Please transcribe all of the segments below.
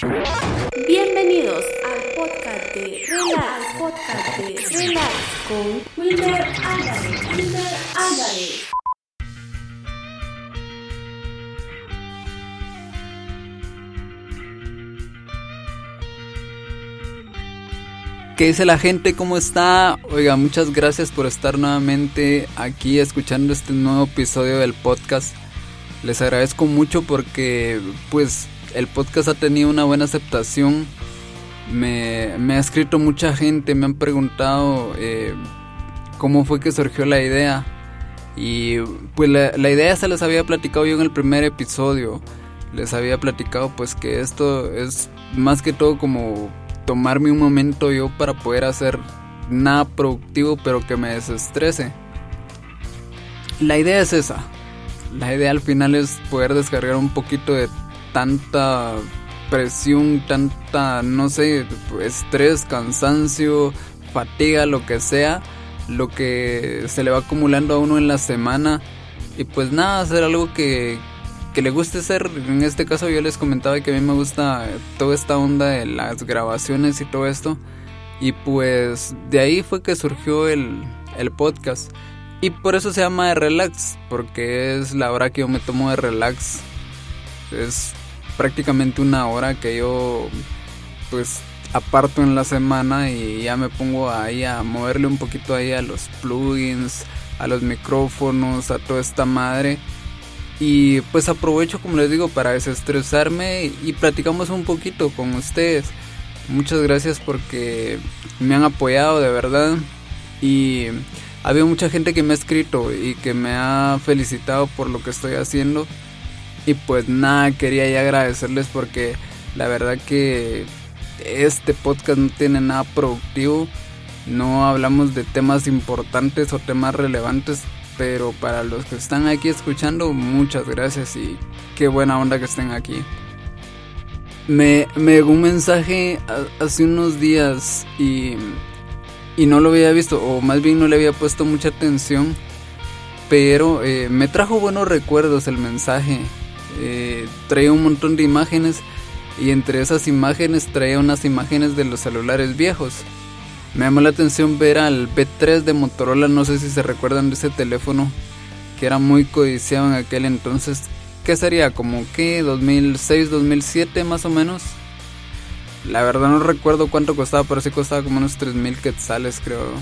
Bienvenidos al podcast de Relax, podcast de Relax con Wilmer Álvarez. Wilmer Álvarez. ¿Qué dice la gente? ¿Cómo está? Oiga, muchas gracias por estar nuevamente aquí escuchando este nuevo episodio del podcast. Les agradezco mucho porque pues el podcast ha tenido una buena aceptación. Me, ha escrito mucha gente, me han preguntado eh, cómo fue que surgió la idea. Y pues la, la idea se les había platicado yo en el primer episodio. Les había platicado pues que esto es más que todo como tomarme un momento yo para poder hacer nada productivo pero que me desestrese. La idea es esa. La idea al final es poder descargar un poquito de tanta presión, tanta, no sé, estrés, cansancio, fatiga, lo que sea, lo que se le va acumulando a uno en la semana. Y pues nada, hacer algo que, que le guste ser, en este caso yo les comentaba que a mí me gusta toda esta onda de las grabaciones y todo esto. Y pues de ahí fue que surgió el, el podcast. Y por eso se llama de relax, porque es la hora que yo me tomo de relax. Es prácticamente una hora que yo pues aparto en la semana y ya me pongo ahí a moverle un poquito ahí a los plugins, a los micrófonos, a toda esta madre y pues aprovecho, como les digo, para desestresarme y platicamos un poquito con ustedes. Muchas gracias porque me han apoyado de verdad. Y había mucha gente que me ha escrito y que me ha felicitado por lo que estoy haciendo. Y pues nada, quería ya agradecerles porque la verdad que este podcast no tiene nada productivo. No hablamos de temas importantes o temas relevantes pero para los que están aquí escuchando, muchas gracias y qué buena onda que estén aquí. Me, llegó un mensaje hace unos días y, y no lo había visto, o más bien no le había puesto mucha atención, pero eh, me trajo buenos recuerdos el mensaje. Eh, traía un montón de imágenes y entre esas imágenes traía unas imágenes de los celulares viejos. Me llamó la atención ver al B3 de Motorola, no sé si se recuerdan de ese teléfono, que era muy codiciado en aquel entonces. ¿Qué sería? ¿Como qué? ¿2006, 2007 más o menos? La verdad no recuerdo cuánto costaba, pero sí costaba como unos 3000 quetzales creo.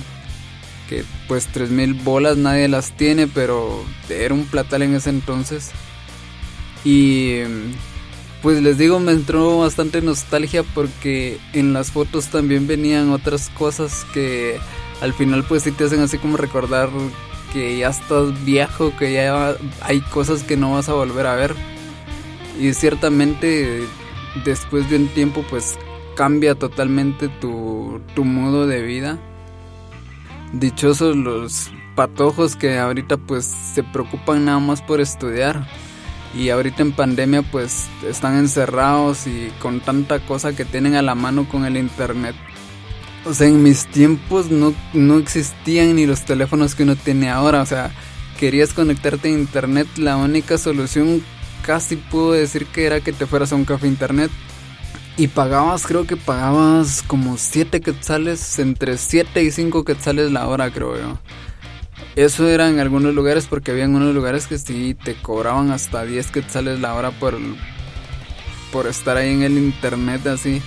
Que pues 3000 bolas nadie las tiene, pero era un platal en ese entonces. Y pues les digo, me entró bastante nostalgia porque en las fotos también venían otras cosas que al final pues sí te hacen así como recordar que ya estás viejo, que ya hay cosas que no vas a volver a ver. Y ciertamente después de un tiempo pues cambia totalmente tu, tu modo de vida. Dichosos los patojos que ahorita pues se preocupan nada más por estudiar y ahorita en pandemia pues están encerrados y con tanta cosa que tienen a la mano con el internet. O sea, en mis tiempos no, no existían ni los teléfonos que uno tiene ahora. O sea, querías conectarte a internet, la única solución casi puedo decir que era que te fueras a un café internet. Y pagabas, creo que pagabas como 7 quetzales, entre 7 y 5 quetzales la hora, creo yo. Eso era en algunos lugares porque había algunos lugares que sí te cobraban hasta 10 quetzales la hora por, por estar ahí en el internet así,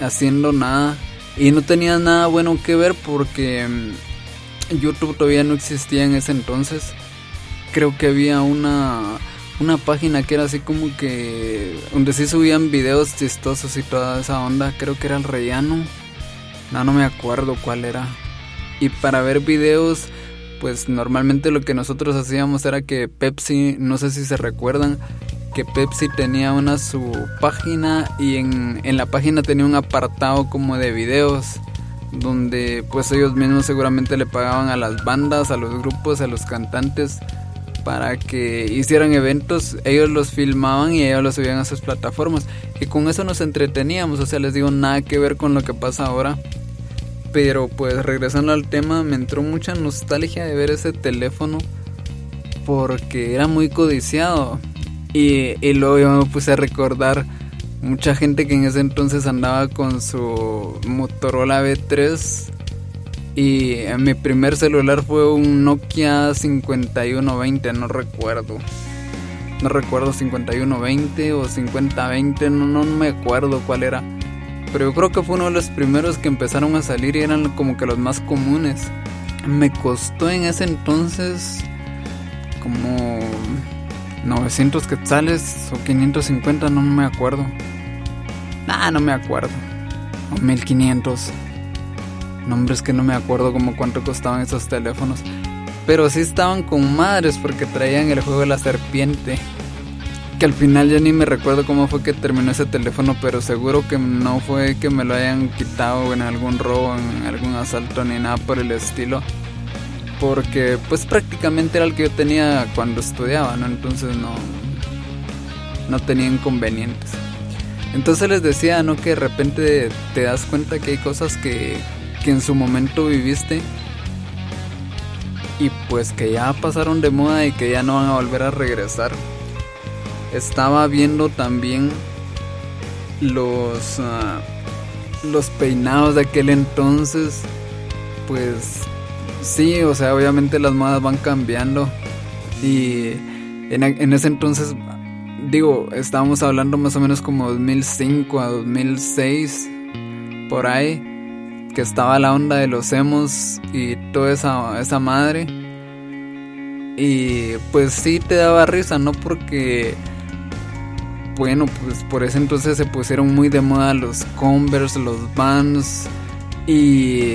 haciendo nada. Y no tenía nada bueno que ver porque mm, YouTube todavía no existía en ese entonces. Creo que había una, una página que era así como que... donde sí subían videos chistosos y toda esa onda. Creo que era el Rellano. No, no me acuerdo cuál era. Y para ver videos pues normalmente lo que nosotros hacíamos era que Pepsi, no sé si se recuerdan, que Pepsi tenía una su página y en, en la página tenía un apartado como de videos donde pues ellos mismos seguramente le pagaban a las bandas, a los grupos, a los cantantes para que hicieran eventos, ellos los filmaban y ellos los subían a sus plataformas. Y con eso nos entreteníamos, o sea, les digo nada que ver con lo que pasa ahora pero pues regresando al tema, me entró mucha nostalgia de ver ese teléfono porque era muy codiciado. Y, luego yo me puse a recordar mucha gente que en ese entonces andaba con su Motorola V3 y mi primer celular fue un Nokia 5120, no recuerdo. No recuerdo 5120 o 5020, no, no me acuerdo cuál era. Pero yo creo que fue uno de los primeros que empezaron a salir y eran como que los más comunes. Me costó en ese entonces como 900 quetzales o 550, no me acuerdo. Nah, no me acuerdo. O 1500. Nombres que no me acuerdo como cuánto costaban esos teléfonos. Pero sí estaban con madres porque traían el juego de la serpiente. Que al final ya ni me recuerdo cómo fue que terminó ese teléfono, pero seguro que no fue que me lo hayan quitado en algún robo, en algún asalto ni nada por el estilo. Porque pues prácticamente era el que yo tenía cuando estudiaba, ¿no? Entonces no, no tenía inconvenientes. Entonces les decía, ¿no? Que de repente te das cuenta que hay cosas que, que en su momento viviste y pues que ya pasaron de moda y que ya no van a volver a regresar. Estaba viendo también los ah, los peinados de aquel entonces, pues sí, o sea, obviamente las modas van cambiando y en, en ese entonces digo, estábamos hablando más o menos como 2005 a 2006 por ahí que estaba la onda de los emos y toda esa, esa madre. Y pues sí te daba risa, ¿no? Porque, bueno, pues por ese entonces se pusieron muy de moda los Converse, los Vans y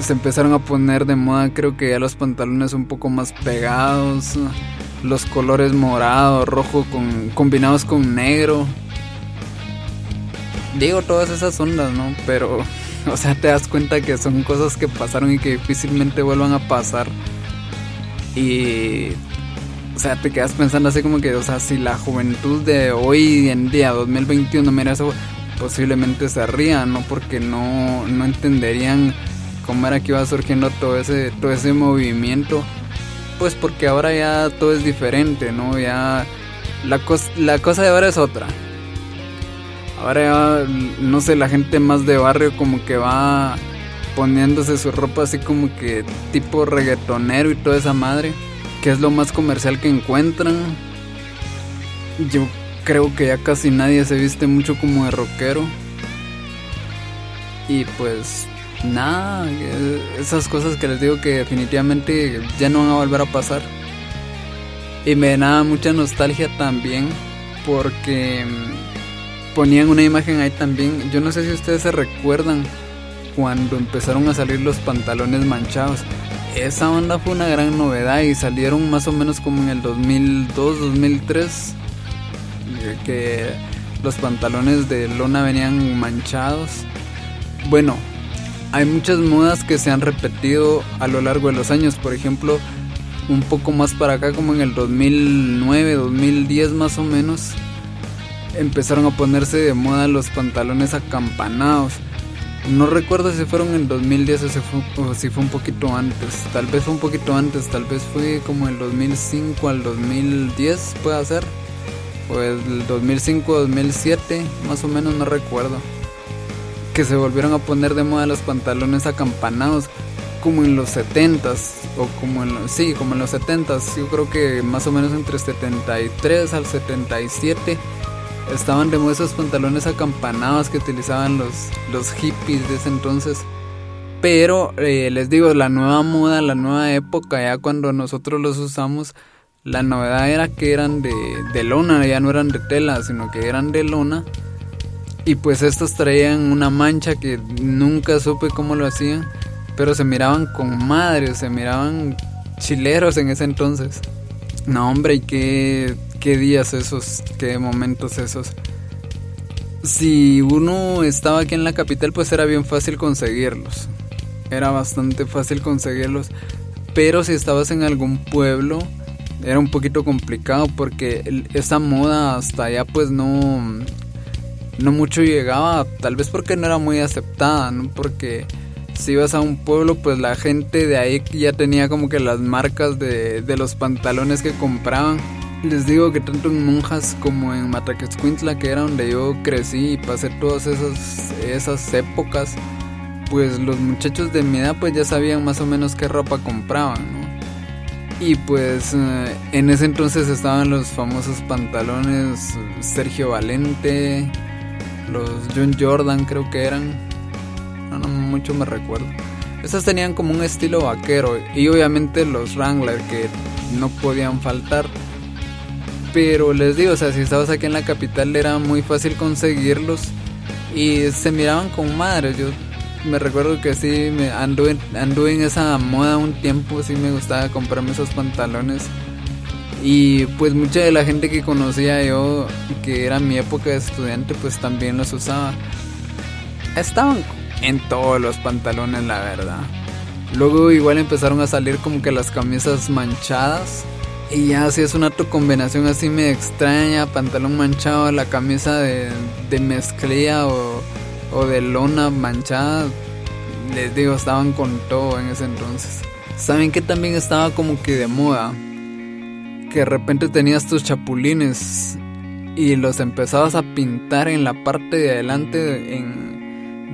se empezaron a poner de moda creo que ya los pantalones un poco más pegados, los colores morado, rojo con, combinados con negro. Digo todas esas ondas, ¿no? Pero O sea, te das cuenta que son cosas que pasaron y que difícilmente vuelvan a pasar. Y. O sea, te quedas pensando así como que, o sea, si la juventud de hoy en día, 2021, mira eso, posiblemente se rían, ¿no? Porque no, no entenderían cómo era que iba surgiendo todo ese, todo ese movimiento. Pues porque ahora ya todo es diferente, ¿no? Ya la, la cosa de ahora es otra. Ahora no sé, la gente más de barrio como que va poniéndose su ropa así como que tipo reggaetonero y toda esa madre, que es lo más comercial que encuentran. Yo creo que ya casi nadie se viste mucho como de rockero. Y pues nada, esas cosas que les digo que definitivamente ya no van a volver a pasar. Y me da mucha nostalgia también porque ponían una imagen ahí también. Yo no sé si ustedes se recuerdan cuando empezaron a salir los pantalones manchados. Esa onda fue una gran novedad y salieron más o menos como en el 2002, 2003. Eh, que los pantalones de lona venían manchados. Bueno, hay muchas modas que se han repetido a lo largo de los años. Por ejemplo, un poco más para acá, como en el 2009, 2010 más o menos, empezaron a ponerse de moda los pantalones acampanados. No recuerdo si fueron en 2010 o si, fue, un poquito antes. Tal vez fue un poquito antes, tal vez fue como el 2005 al 2010, puede ser. O el 2005-2007, más o menos, no recuerdo. Que se volvieron a poner de moda los pantalones acampanados, como en los 70s, o como en los, sí, como en los 70s. Yo creo que más o menos entre 73 al 77 estaban de esos pantalones acampanados que utilizaban los, los hippies de ese entonces. Pero eh, les digo, la nueva moda, la nueva época, ya cuando nosotros los usamos, la novedad era que eran de, de lona, ya no eran de tela, sino que eran de lona. Y pues estos traían una mancha que nunca supe cómo lo hacían, pero se miraban con madre, se miraban chileros en ese entonces. No, hombre, y qué qué días esos, qué momentos esos. Si uno estaba aquí en la capital, pues era bien fácil conseguirlos. Era bastante fácil conseguirlos. Pero si estabas en algún pueblo, era un poquito complicado porque esa moda hasta allá pues no no mucho llegaba, tal vez porque no era muy aceptada. Porque si ibas a un pueblo, pues la gente de ahí ya tenía como que las marcas de los pantalones que compraban les digo que tanto en Monjas como en Mataquescuintla, que era donde yo crecí y pasé todas esas, esas épocas, pues los muchachos de mi edad pues ya sabían más o menos qué ropa compraban, ¿no? Y pues eh, en ese entonces estaban los famosos pantalones Sergio Valente, los John Jordan creo que eran, no, no mucho me recuerdo. Esas tenían como un estilo vaquero y obviamente los Wrangler que no podían faltar. Pero les digo, o sea, si estabas aquí en la capital era muy fácil conseguirlos y se miraban con madres. Yo me recuerdo que sí, me anduve, anduve en esa moda un tiempo, sí me gustaba comprarme esos pantalones. Y pues mucha de la gente que conocía yo, que era mi época de estudiante, pues también los usaba. Estaban en todos los pantalones, la verdad. Luego igual empezaron a salir como que las camisas manchadas. Y ya así es una combinación así me extraña, pantalón manchado, la camisa de, de mezclilla o, o de lona manchada. Les digo, estaban con todo en ese entonces. ¿Saben que también estaba como que de moda? Que de repente tenías tus chapulines y los empezabas a pintar en la parte de adelante en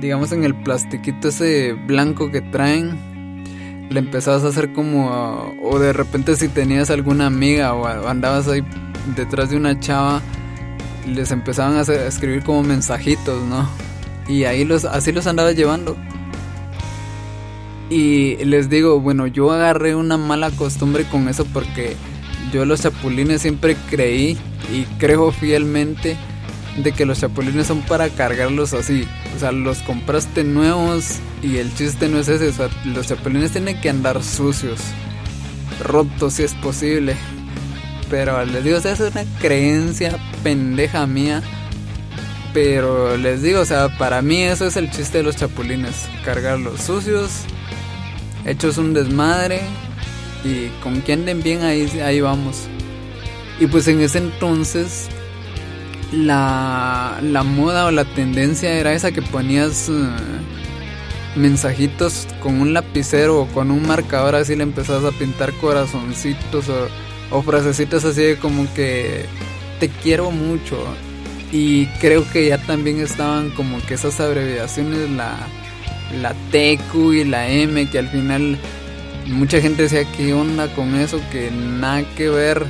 digamos en el plastiquito ese blanco que traen, le empezabas a hacer como, o de repente si tenías alguna amiga o andabas ahí detrás de una chava, les empezaban a, escribir como mensajitos, ¿no? Y ahí los, así los andaba llevando. Y les digo, bueno, yo agarré una mala costumbre con eso porque yo los chapulines siempre creí y creo fielmente de que los chapulines son para cargarlos así. O sea, los compraste nuevos y el chiste no es ese. Los chapulines tienen que andar sucios, rotos si es posible. Pero les digo, o sea, es una creencia pendeja mía. Pero les digo, o sea, para mí eso es el chiste de los chapulines. Cargarlos sucios, hechos un desmadre y con que anden bien ahí, ahí vamos. Y pues en ese entonces la, la moda o la tendencia era esa que ponías eh, mensajitos con un lapicero o con un marcador así le empezabas a pintar corazoncitos o, o así de como que te quiero mucho y creo que ya también estaban como que esas abreviaciones la la TQ y la M que al final mucha gente decía qué onda con eso que nada que ver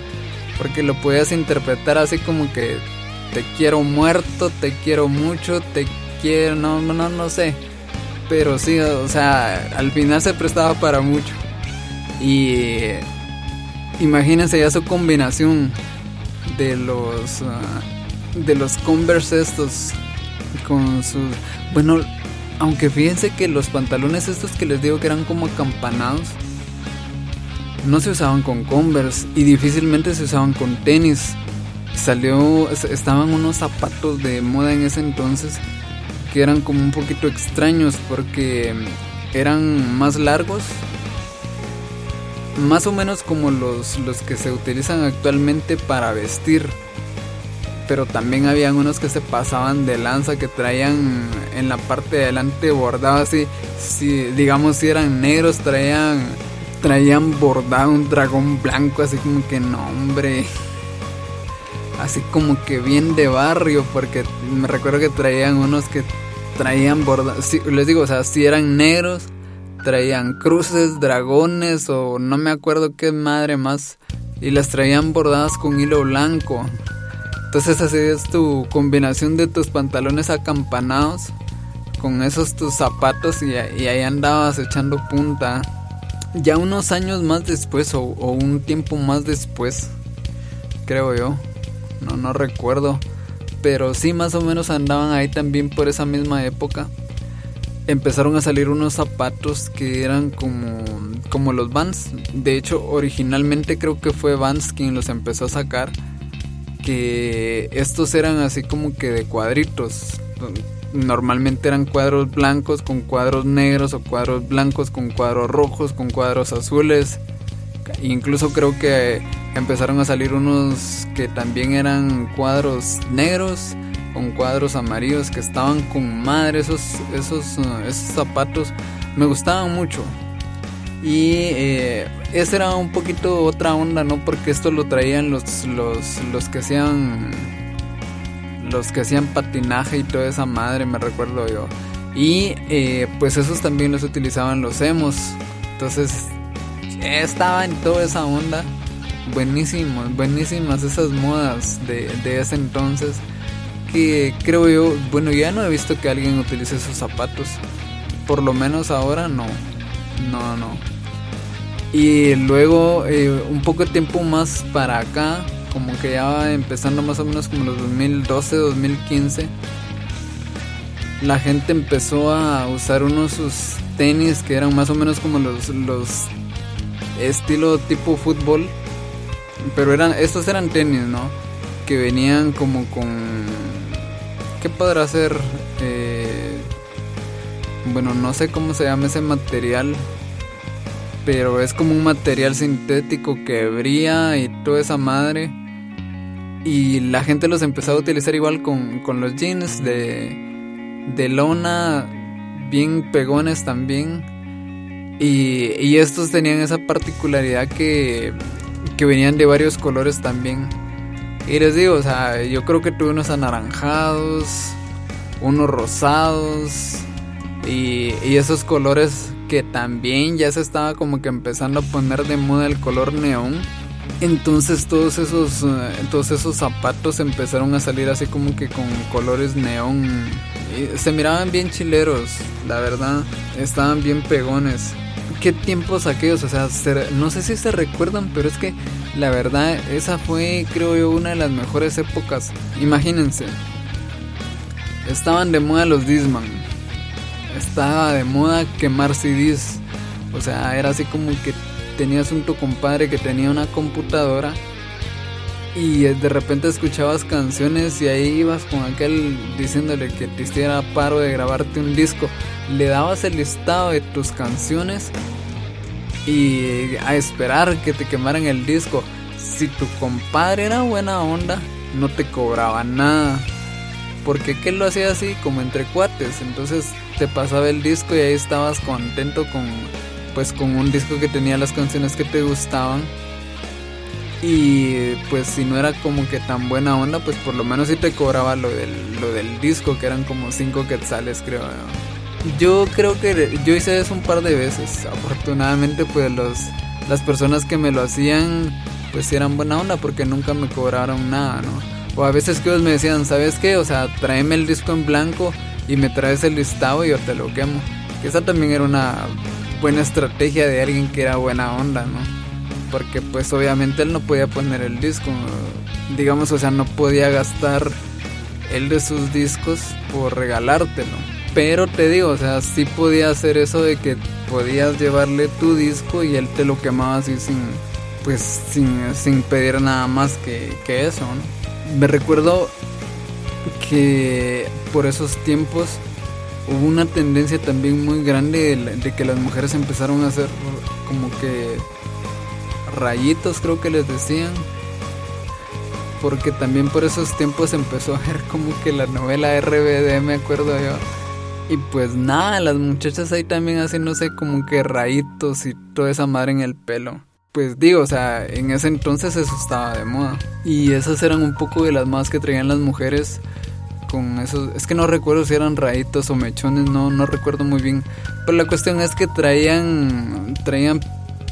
porque lo podías interpretar así como que te quiero muerto, te quiero mucho, te quiero, no, no, no sé. Pero sí, o sea, al final se prestaba para mucho. Y imagínense ya su combinación de los ah, de los Converse estos con sus bueno, aunque fíjense que los pantalones estos que les digo que eran como acampanados no se usaban con Converse y difícilmente se usaban con tenis salió, estaban unos zapatos de moda en ese entonces que eran como un poquito extraños porque eran más largos, más o menos como los, los que se utilizan actualmente para vestir. Pero también habían unos que se pasaban de lanza que traían en la parte de adelante bordado así, si digamos si eran negros traían traían bordado un dragón blanco así como que no hombre así como que bien de barrio, porque me recuerdo que traían unos que traían bordados, les digo, o sea, si eran negros, traían cruces, dragones o no me acuerdo qué madre más, y las traían bordadas con hilo blanco. Entonces así es tu combinación de tus pantalones acampanados con esos tus zapatos y, ahí andabas echando punta. Ya unos años más después o un tiempo más después, creo yo no, no recuerdo. Pero sí, más o menos andaban ahí también por esa misma época. Empezaron a salir unos zapatos que eran como, como los Vans. De hecho, originalmente creo que fue Vans quien los empezó a sacar. Que estos eran así como que de cuadritos. Normalmente eran cuadros blancos con cuadros negros o cuadros blancos con cuadros rojos, con cuadros azules. Incluso creo que empezaron a salir unos que también eran cuadros negros con cuadros amarillos que estaban con madre esos esos uh, esos zapatos me gustaban mucho Y eh, era un poquito otra onda, ¿no? Porque esto lo traían los, los, los que hacían. Los que hacían patinaje y toda esa madre, me recuerdo yo. Y eh, pues esos también los utilizaban los emos. Entonces estaba en toda esa onda. Buenísimos, buenísimas esas modas de, de ese entonces. Que creo yo, bueno, ya no he visto que alguien utilice esos zapatos. Por lo menos ahora no. No, no. Y luego, eh, un poco de tiempo más para acá, como que ya empezando más o menos como los 2012, 2015, la gente empezó a usar unos sus tenis que eran más o menos como los, los estilo tipo fútbol. Pero eran, estos eran tenis, ¿no? Que venían como con... ¿Qué podrá ser? Eh, bueno, no sé cómo se llama ese material. Pero es como un material sintético que brilla y toda esa madre. Y la gente los empezó a utilizar igual con, con los jeans de, de lona, bien pegones también. Y, y estos tenían esa particularidad que, que venían de varios colores también. Y les digo, o sea, yo creo que tuve unos anaranjados, unos rosados y, esos colores que también ya se estaba como que empezando a poner de moda el color neón. Entonces todos esos, todos esos zapatos empezaron a salir así como que con colores neón. Y se miraban bien chileros, la verdad. Estaban bien pegones qué tiempos aquellos, o sea, no sé si se recuerdan, pero es que la verdad esa fue, creo yo, una de las mejores épocas. Imagínense, estaban de moda los Disman, estaba de moda quemar CDs, o sea, era así como que tenías un tu compadre que tenía una computadora y de repente escuchabas canciones y ahí ibas con aquel diciéndole que te hiciera paro de grabarte un disco. Le dabas el listado de tus canciones y a esperar que te quemaran el disco. Si tu compadre era buena onda, no te cobraba nada. Porque que lo hacía así como entre cuates. Entonces te pasaba el disco y ahí estabas contento con pues con un disco que tenía las canciones que te gustaban. Y pues si no era como que tan buena onda, pues por lo menos sí te cobraba lo del, lo del disco, que eran como 5 quetzales creo. Yo creo que yo hice eso un par de veces. Afortunadamente pues los, las personas que me lo hacían pues eran buena onda porque nunca me cobraron nada, ¿no? O a veces que ellos me decían, ¿sabes qué? O sea, tráeme el disco en blanco y me traes el listado y yo te lo quemo. Que esa también era una buena estrategia de alguien que era buena onda, ¿no? Porque pues obviamente él no podía poner el disco, digamos, o sea, no podía gastar el de sus discos por regalártelo. Pero te digo, o sea, sí podía hacer eso de que podías llevarle tu disco y él te lo quemaba así sin, pues, sin, sin pedir nada más que, que eso, ¿no? Me recuerdo que por esos tiempos hubo una tendencia también muy grande de, de que las mujeres empezaron a hacer como que rayitos creo que les decían. Porque también por esos tiempos empezó a ver como que la novela RBD, me acuerdo yo. Y pues nada, las muchachas ahí también haciéndose como que rayitos y toda esa madre en el pelo. Pues digo, o sea, en ese entonces eso estaba de moda. Y esas eran un poco de las más que traían las mujeres con esos... Es que no recuerdo si eran rayitos o mechones, no, no recuerdo muy bien. Pero la cuestión es que traían, traían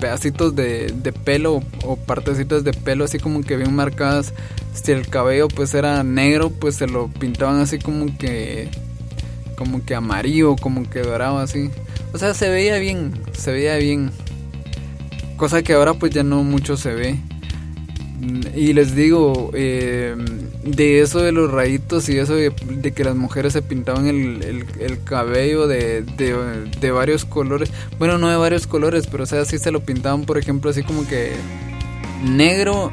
pedacitos de, de pelo o, partecitas de pelo así como que bien marcadas. Si el cabello pues era negro, pues se lo pintaban así como que como que amarillo, como que dorado así. O sea, se veía bien, se veía bien. Cosa que ahora pues ya no mucho se ve. Y les digo, eh, de eso de los rayitos y eso de, que las mujeres se pintaban el, el, cabello de, de, varios colores. Bueno, no de varios colores, pero o sea, sí se lo pintaban, por ejemplo, así como que negro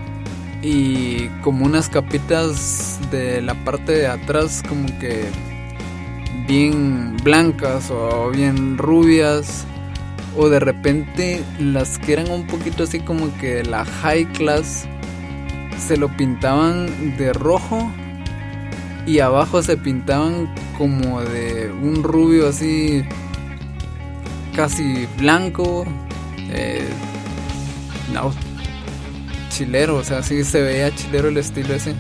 y como unas capitas de la parte de atrás, como que bien blancas o bien rubias. O de repente las que eran un poquito así como que la high class se lo pintaban de rojo y abajo se pintaban como de un rubio así casi blanco Eh, chilero, o sea, sí se veía chilero el estilo ese.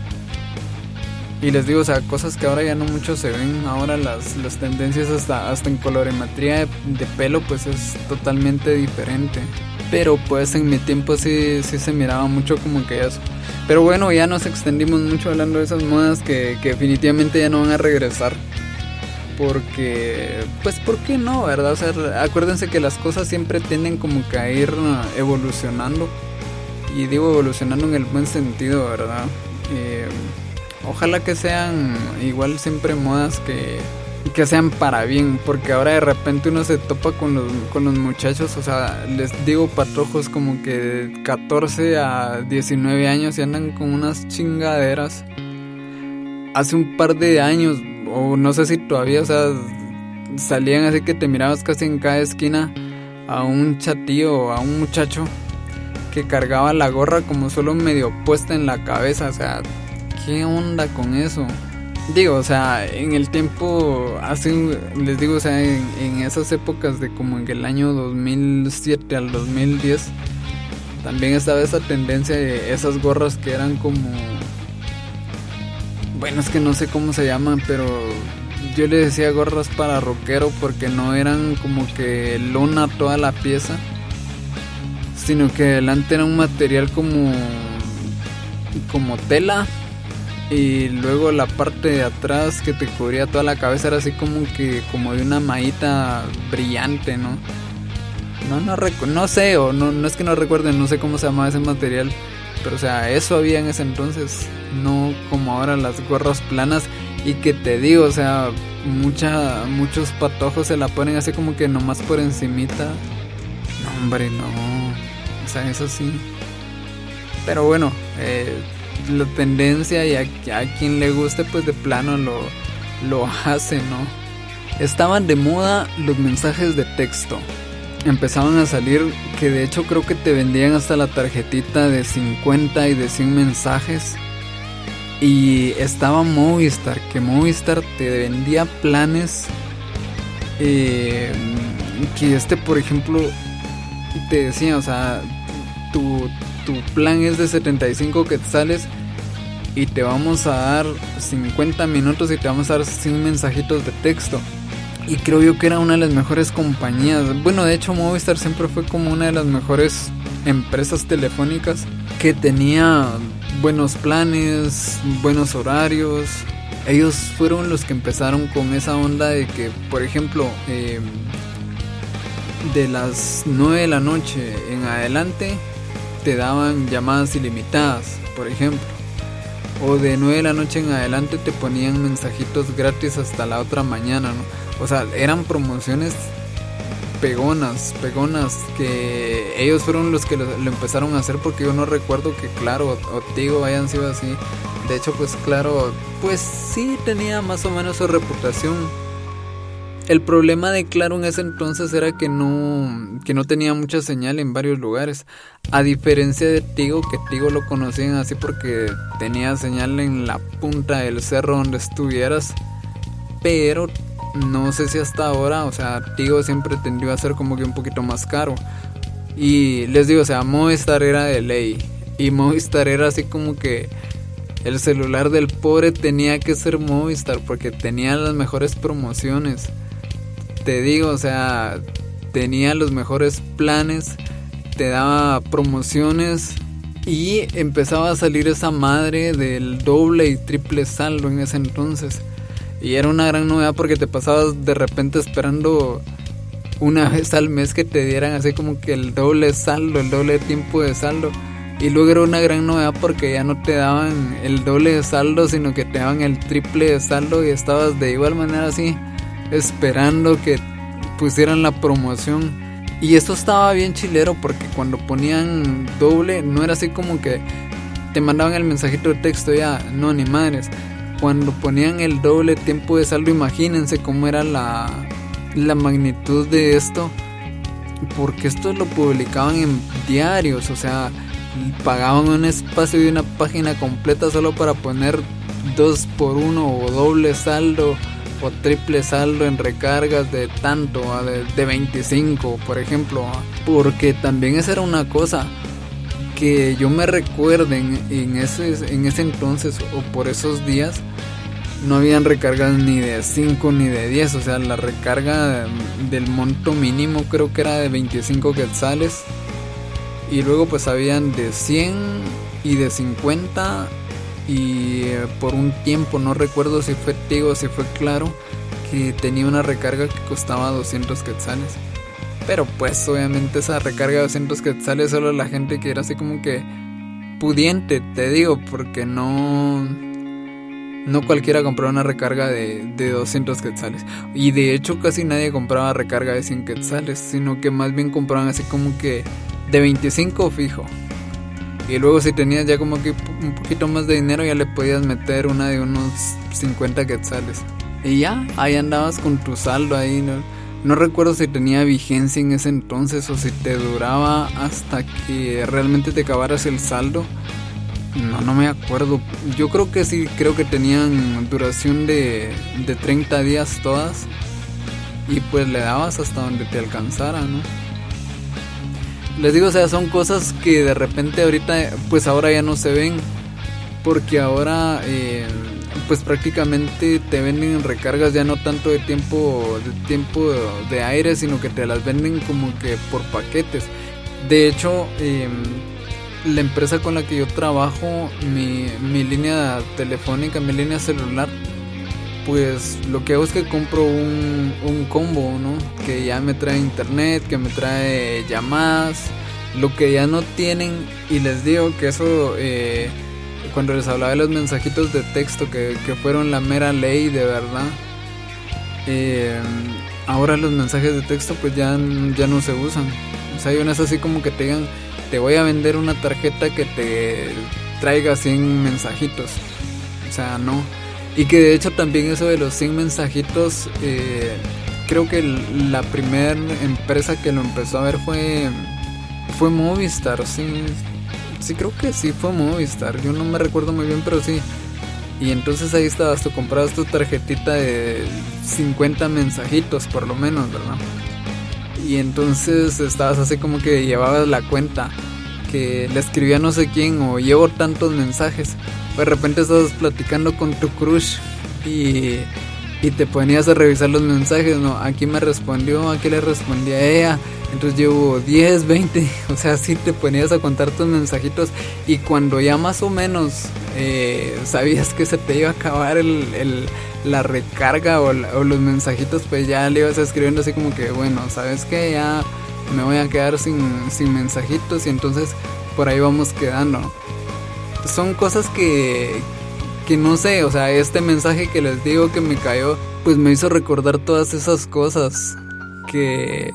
Y les digo, o sea, cosas que ahora ya no mucho se ven, ahora las, las tendencias hasta, hasta en colorimetría de, de pelo pues es totalmente diferente. Pero pues en mi tiempo sí, sí se miraba mucho como que eso. Pero bueno, ya nos extendimos mucho hablando de esas modas que, definitivamente ya no van a regresar. Porque pues por qué no verdad o sea acuérdense que las cosas siempre tienden como que a ir evolucionando. Y digo evolucionando en el buen sentido verdad eh, ojalá que sean igual siempre modas que que sean para bien, porque ahora de repente uno se topa con los, con los muchachos, o sea, les digo patrojos como que de 14 a 19 años y andan con unas chingaderas. Hace un par de años, o no sé si todavía, o sea, salían así que te mirabas casi en cada esquina a un chatío o a un muchacho que cargaba la gorra como solo medio puesta en la cabeza, o sea, ¿qué onda con eso? Digo, o sea, en el tiempo, hace, les digo, o sea, en, esas épocas de como en el año 2007 al 2010, también estaba esa tendencia de esas gorras que eran como... Bueno, es que no sé cómo se llaman, pero yo le decía gorras para rockero porque no eran como que lona toda la pieza, sino que delante era un material como como tela y luego la parte de atrás que te cubría toda la cabeza era así como que como de una maíta brillante, ¿no? No, no, no sé, o no, no es que no recuerden, no sé cómo se llamaba ese material, pero o sea, eso había en ese entonces, no como ahora las gorras planas y que te digo, o sea, mucha, muchos patojos se la ponen así como que nomás por encimita. No, hombre, no, o sea, eso sí. Pero bueno, eh, la tendencia y a, quien le guste pues de plano lo, lo hace, ¿no? Estaban de moda los mensajes de texto. Empezaban a salir que de hecho creo que te vendían hasta la tarjetita de 50 y de 100 mensajes. Y estaba Movistar, que Movistar te vendía planes eh, que este por ejemplo te decía, o sea, tu, tu plan es de 75 quetzales y te vamos a dar 50 minutos y te vamos a dar 100 mensajitos de texto. Y creo yo que era una de las mejores compañías. Bueno, de hecho Movistar siempre fue como una de las mejores empresas telefónicas que tenía buenos planes, buenos horarios. Ellos fueron los que empezaron con esa onda de que, por ejemplo, em, de las 9 de la noche en adelante te daban llamadas ilimitadas, por ejemplo. O de 9 de la noche en adelante te ponían mensajitos gratis hasta la otra mañana, ¿no? O sea, eran promociones pegonas, pegonas, que ellos fueron los que lo, empezaron a hacer porque yo no recuerdo que Claro o Tigo hayan sido así. De hecho, pues Claro, pues sí tenía más o menos su reputación el problema de Claro en ese entonces era que no, que no tenía mucha señal en varios lugares. A diferencia de Tigo, que Tigo lo conocían así porque tenía señal en la punta del cerro donde estuvieras. Pero no sé si hasta ahora, o sea, Tigo siempre tendió a ser como que un poquito más caro. Y les digo, o sea, Movistar era de ley. Y Movistar era así como que el celular del pobre tenía que ser Movistar porque tenía las mejores promociones te digo, o sea, tenía los mejores planes, te daba promociones y empezaba a salir esa madre del doble y triple saldo en ese entonces. Y era una gran novedad porque te pasabas de repente esperando una vez al mes que te dieran así como que el doble saldo, el doble tiempo de saldo. Y luego era una gran novedad porque ya no te daban el doble de saldo, sino que te daban el triple de saldo y estabas de igual manera así esperando que pusieran la promoción. Y esto estaba bien chilero porque cuando ponían doble no era así como que te mandaban el mensajito de texto ya, no, ni madres. Cuando ponían el doble tiempo de saldo, imagínense cómo era la, la magnitud de esto. Porque esto lo publicaban en diarios, o sea, pagaban un espacio de una página completa solo para poner dos por uno o doble saldo o triple saldo en recargas de tanto, de, de 25 por ejemplo, porque también esa era una cosa que yo me recuerden en ese, en ese entonces o por esos días no habían recargas ni de 5 ni de 10, o sea, la recarga del monto mínimo creo que era de 25 quetzales y luego pues habían de 100 y de 50 y eh, por un tiempo, no recuerdo si fue Tigo o si fue Claro, que tenía una recarga que costaba 200 quetzales. Pero pues obviamente esa recarga de 200 quetzales solo la gente que era así como que pudiente, te digo, porque no no cualquiera compraba una recarga de, de 200 quetzales. Y de hecho casi nadie compraba recarga de 100 quetzales, sino que más bien compraban así como que de 25 fijo. Y luego si tenías ya como que un poquito más de dinero ya le podías meter una de unos 50 quetzales. Y ya, ahí andabas con tu saldo ahí. ¿no? no recuerdo si tenía vigencia en ese entonces o si te duraba hasta que realmente te acabaras el saldo. No, no me acuerdo. Yo creo que sí, creo que tenían duración de, de 30 días todas. Y pues le dabas hasta donde te alcanzara, ¿no? Les digo, o sea, son cosas que de repente ahorita, pues ahora ya no se ven. Porque ahora, eh, pues prácticamente te venden recargas ya no tanto de tiempo, de tiempo de aire, sino que te las venden como que por paquetes. De hecho, em, la empresa con la que yo trabajo, mi, mi línea telefónica, mi línea celular, pues lo que hago es que compro un, un combo, ¿no? Que ya me trae internet, que me trae llamadas, lo que ya no tienen. Y les digo que eso, eh, cuando les hablaba de los mensajitos de texto, que, que fueron la mera ley de verdad. Eh, ahora los mensajes de texto pues ya, ya no se usan. O sea, no es así como que te digan, te voy a vender una tarjeta que te traiga 100 mensajitos. O sea, no. Y que de hecho también eso de los 100 mensajitos, eh, creo que la primera empresa que lo empezó a ver fue, fue Movistar, sí. Sí, creo que sí fue Movistar. Yo no me recuerdo muy bien, pero sí. Y entonces ahí estabas, tú comprabas tu tarjetita de 50 mensajitos por lo menos, ¿verdad? Y entonces estabas así como que llevabas la cuenta que le escribía no sé quién o llevo tantos mensajes de repente estás platicando con tu crush y, y te ponías a revisar los mensajes, ¿no? Aquí me respondió, aquí le respondí a ella. Entonces llevo 10, 20, o sea, sí te ponías a contar tus mensajitos y cuando ya más o menos eh, sabías que se te iba a acabar el, la recarga o, o, los mensajitos, pues ya le ibas escribiendo así como que, bueno, sabes que ya me voy a quedar sin, sin mensajitos y entonces por ahí vamos quedando son cosas que, que no sé, o sea, este mensaje que les digo que me cayó, pues me hizo recordar todas esas cosas que,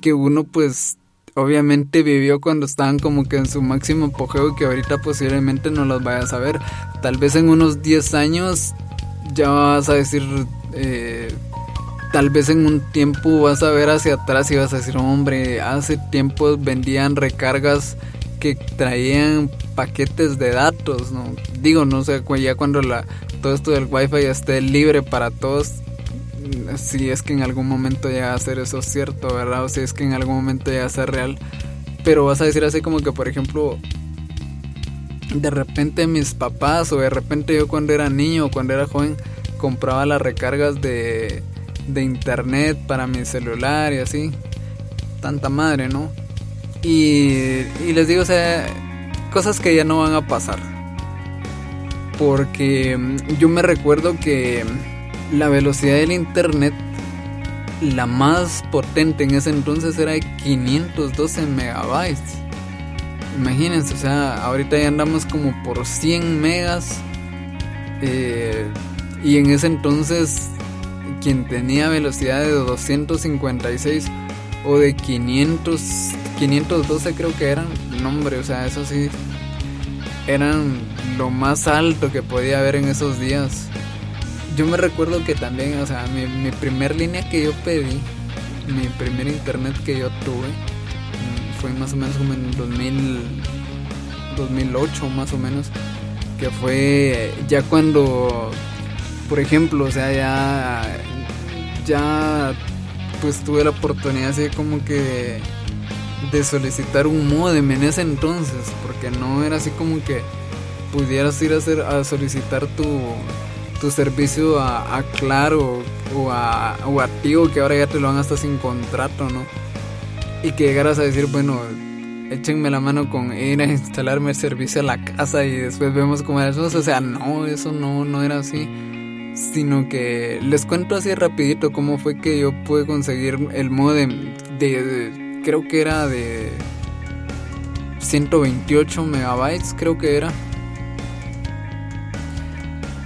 que uno pues obviamente vivió cuando estaban como que en su máximo apogeo y que ahorita posiblemente no los vayas a ver. Tal vez en unos 10 años ya vas a decir, eh, tal vez en un tiempo vas a ver hacia atrás y vas a decir, hombre, hace tiempo vendían recargas que traían paquetes de datos, ¿no? Digo, no sé, ya cuando la, todo esto del wifi esté libre para todos, si es que en algún momento llega a ser eso cierto, ¿verdad? O si es que en algún momento llega a ser real. Pero vas a decir así como que, por ejemplo, de repente mis papás o de repente yo cuando era niño o cuando era joven compraba las recargas de, de internet para mi celular y así. Tanta madre, ¿no? Y, les digo, o sea, cosas que ya no van a pasar. Porque mm, yo me recuerdo que la velocidad del internet, la más potente en ese entonces era de 512 megabytes. Imagínense, o sea, ahorita ya andamos como por 100 megas. Eh, y en ese entonces, quien tenía velocidad de 256 o de 500 512 creo que eran, nombre, o sea, eso sí, eran lo más alto que podía haber en esos días. Yo me recuerdo que también, o sea, mi, mi primer línea que yo pedí, mi primer internet que yo tuve, mm, fue más o menos como en 2000, 2008 más o menos, que fue ya cuando por ejemplo, o sea, ya, ya, pues tuve la oportunidad así como que de solicitar un modem en ese entonces, porque no era así como que pudieras ir a, hacer, a solicitar tu, tu servicio a, Claro o a, o a que ahora ya te lo dan hasta sin contrato, ¿no? Y que llegaras a decir, bueno, échenme la mano con ir a instalarme el servicio a la casa y después vemos cómo era eso. O sea, no, eso no, no era así. Sino que les cuento así rapidito cómo fue que yo pude conseguir el modem de, creo que era de 128 megabytes, creo que era.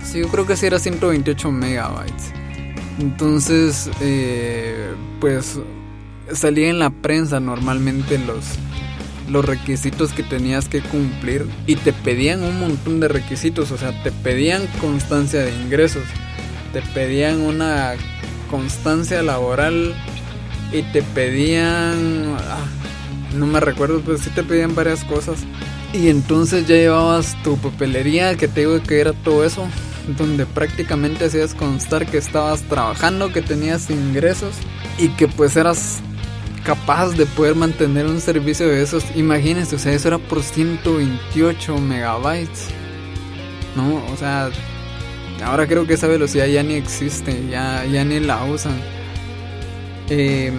Sí, yo creo que sí era 128 megabytes. Entonces, eh, pues salía en la prensa normalmente los, los requisitos que tenías que cumplir y te pedían un montón de requisitos, o sea, te pedían constancia de ingresos, te pedían una constancia laboral y te pedían, ah, no me recuerdo, pero sí te pedían varias cosas. Y entonces ya llevabas tu papelería, que te digo que era todo eso, donde prácticamente hacías constar que estabas trabajando, que tenías ingresos y que pues eras capaz de poder mantener un servicio de esos. Imagínense, o sea, eso era por 128 megabytes. ¿No? O sea, ahora creo que esa velocidad ya ni existe, ya, ya ni la usan. Eh,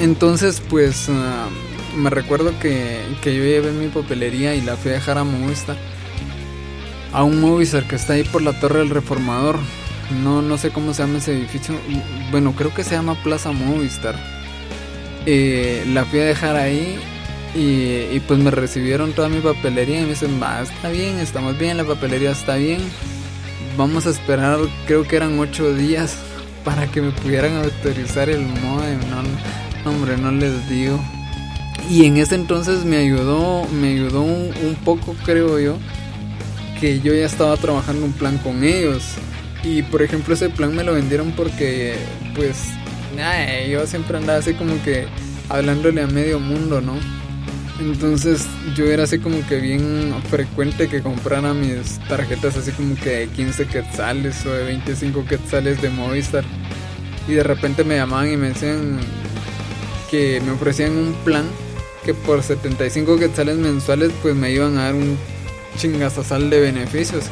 entonces, pues ah, me recuerdo que, que, yo llevé mi papelería y la fui a dejar a Movistar. A un Movistar que está ahí por la Torre del Reformador. No, no sé cómo se llama ese edificio. Bueno, creo que se llama Plaza Movistar la fui a dejar ahí y, pues me recibieron toda mi papelería y me dicen, va, está bien, estamos bien, la papelería está bien. Vamos a esperar, creo que eran ocho días para que me pudieran autorizar el modem. Hombre, no les digo. Y en ese entonces me ayudó, me ayudó un poco, creo yo, que yo ya estaba trabajando un plan con ellos. Y por ejemplo ese plan me lo vendieron porque pues yo siempre andaba así como que hablándole a medio mundo, ¿no? Entonces yo era así como que bien frecuente que comprara mis tarjetas así como que de 15 quetzales o de 25 quetzales de Movistar. Y de repente me llamaban y me decían que me ofrecían un plan que por 75 quetzales mensuales pues me iban a dar un chingazazal de beneficios.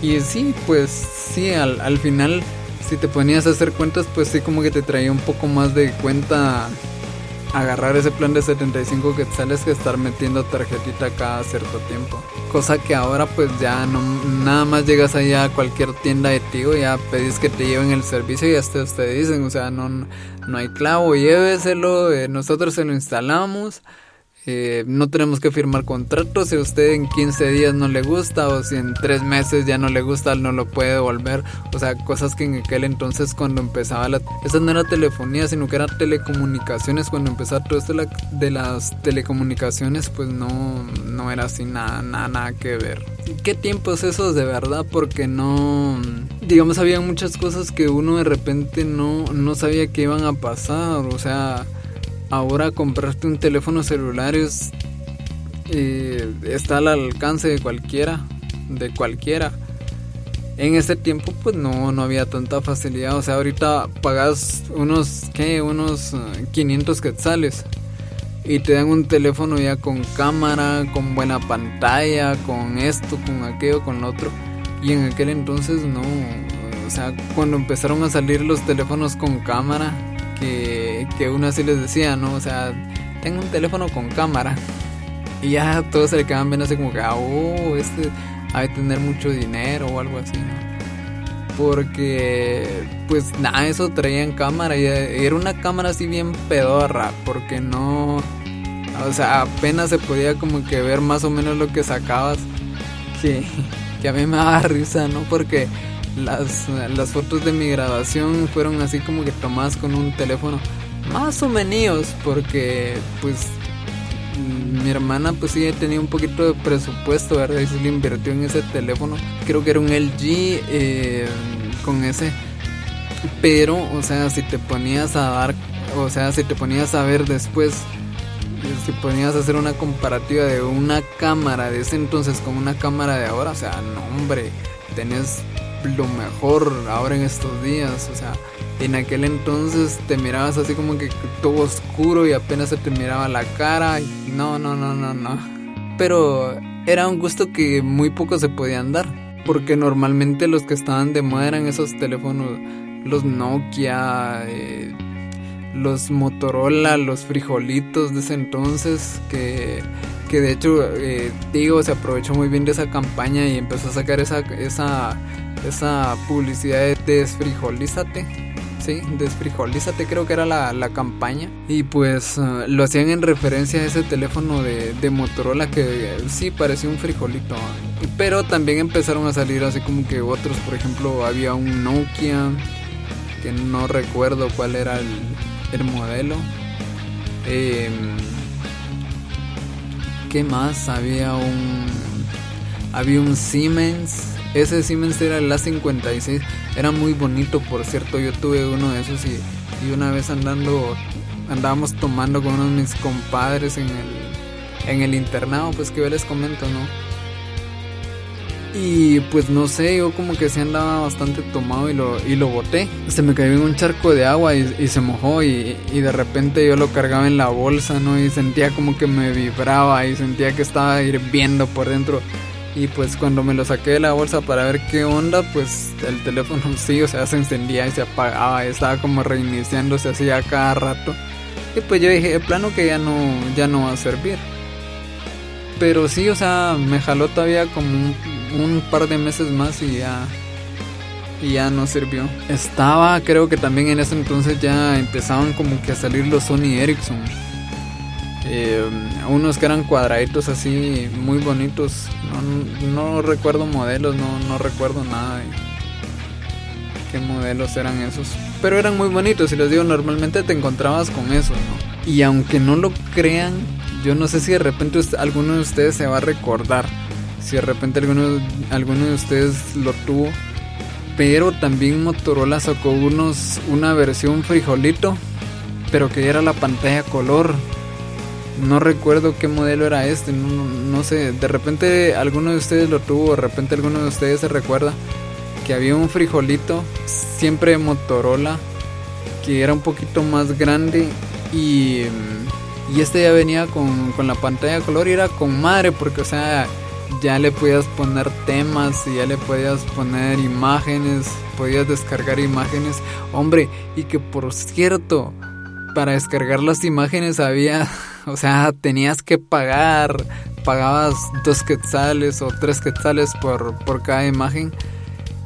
Y sí, pues sí, al, al final si te ponías a hacer cuentas, pues sí como que te traía un poco más de cuenta agarrar ese plan de 75 quetzales que estar metiendo tarjetita cada cierto tiempo. Cosa que ahora pues ya no nada más llegas allá a cualquier tienda de tío, ya pedís que te lleven el servicio y hasta te dicen, o sea, no, no hay clavo, lléveselo, eh, nosotros se lo instalamos eh, no tenemos que firmar contratos. Si usted en 15 días no le gusta o si en 3 meses ya no le gusta, no lo puede devolver. O sea, cosas que en aquel entonces cuando empezaba la... Esa no era telefonía, sino que era telecomunicaciones. Cuando empezaba todo esto de las telecomunicaciones, pues no, no era así nada, nada, nada que ver. ¿Qué tiempos esos de verdad? Porque no... Digamos, había muchas cosas que uno de repente no, no sabía que iban a pasar. O sea ahora comprarte un teléfono celular es, eh, está al alcance de cualquiera, de cualquiera. En ese tiempo pues no, no había tanta facilidad, o sea, ahorita pagas unos, ¿qué? Unos 500 eh, quetzales y te dan un teléfono ya con cámara, con buena pantalla, con esto, con aquello, con lo otro. Y en aquel entonces no, o sea, cuando empezaron a salir los teléfonos con cámara, que, que uno así les decía, ¿no? O sea, tengo un teléfono con cámara. Y ya todos se le quedaban viendo así como que, ah, oh, este ha de tener mucho dinero o algo así, ¿no? Porque, pues nada, eso traía en cámara y era una cámara así bien pedorra, porque no, o sea, apenas se podía como que ver más o menos lo que sacabas, que, que a mí me daba risa, ¿no? Porque las, las fotos de mi graduación fueron así como que tomadas con un teléfono más o menos porque pues mi hermana pues sí tenía un poquito de presupuesto, ¿verdad? Y se le invirtió en ese teléfono. Creo que era un LG eh, con ese. Pero, o sea, si te ponías a dar, o sea, si te ponías a ver después, si ponías a hacer una comparativa de una cámara de ese entonces con una cámara de ahora, o sea, no hombre, tenés lo mejor ahora en estos días. O sea, en aquel entonces te mirabas así como que todo oscuro y apenas se te miraba la cara. No, no, no, no, no. Pero era un gusto que muy poco se podían dar. Porque normalmente los que estaban de moda eran esos teléfonos, los Nokia, eh, los Motorola, los frijolitos de ese entonces, que, que de hecho, eh, digo, se aprovechó muy bien de esa campaña y empezó a sacar esa, esa, esa publicidad de desfrijolízate sí, desfrijolízate creo que era la, la campaña. Y pues uh, lo hacían en referencia a ese teléfono de, de Motorola que sí parecía un frijolito. Pero también empezaron a salir así como que otros, por ejemplo, había un Nokia, que no recuerdo cuál era el, el modelo. Eh, ¿Qué más? Había un... Había un Siemens ese Siemens era el A56, era muy bonito, por cierto. Yo tuve uno de esos y, una vez andando, andábamos tomando con uno de mis compadres en el, en el internado, pues que yo les comento, ¿no? Y pues no sé, yo como que se andaba bastante tomado y lo, y lo boté. Se me cayó en un charco de agua y, se mojó y, de repente yo lo cargaba en la bolsa, ¿no? Y sentía como que me vibraba y sentía que estaba hirviendo por dentro. Y pues cuando me lo saqué de la bolsa para ver qué onda, pues el teléfono sí, o sea, se encendía y se apagaba, estaba como reiniciándose así a cada rato. Y pues yo dije, de plano que ya no, ya no va a servir. Pero sí, o sea, me jaló todavía como un, un par de meses más y ya, y ya no sirvió. Estaba, creo que también en ese entonces ya empezaban como que a salir los Sony Ericsson eh, unos que eran cuadraditos así muy bonitos. No, recuerdo modelos, no, no recuerdo nada de qué modelos eran esos. Pero eran muy bonitos y les digo, normalmente te encontrabas con eso, ¿no? Y aunque no lo crean, yo no sé si de repente alguno de ustedes se va a recordar. Si de repente alguno, alguno de ustedes lo tuvo. Pero también Motorola sacó unos, una versión frijolito, pero que era la pantalla color no recuerdo qué modelo era este, no, sé, de repente alguno de ustedes lo tuvo, de repente alguno de ustedes se recuerda que había un frijolito, siempre Motorola, que era un poquito más grande y, y este ya venía con, con la pantalla de color y era con madre porque o sea ya le podías poner temas y ya le podías poner imágenes, podías descargar imágenes, hombre, y que por cierto, para descargar las imágenes había o sea, tenías que pagar, pagabas dos quetzales o tres quetzales por, por cada imagen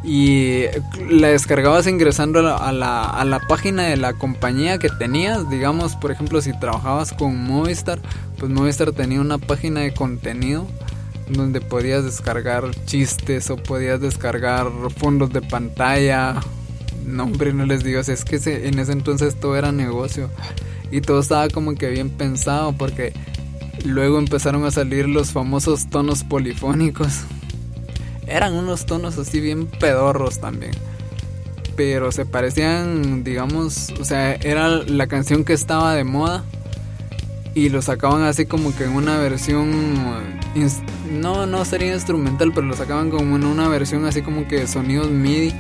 y la descargabas ingresando a la, a la, página de la compañía que tenías. Digamos, por ejemplo, si trabajabas con Movistar, pues Movistar tenía una página de contenido donde podías descargar chistes o podías descargar fondos de pantalla. No, no les digo, es que en ese entonces todo era negocio. Y todo estaba como que bien pensado porque luego empezaron a salir los famosos tonos polifónicos. Eran unos tonos así bien pedorros también. Pero se parecían, digamos, o sea, era la canción que estaba de moda. Y lo sacaban así como que en una versión... No, no sería instrumental, pero lo sacaban como en una versión así como que sonidos MIDI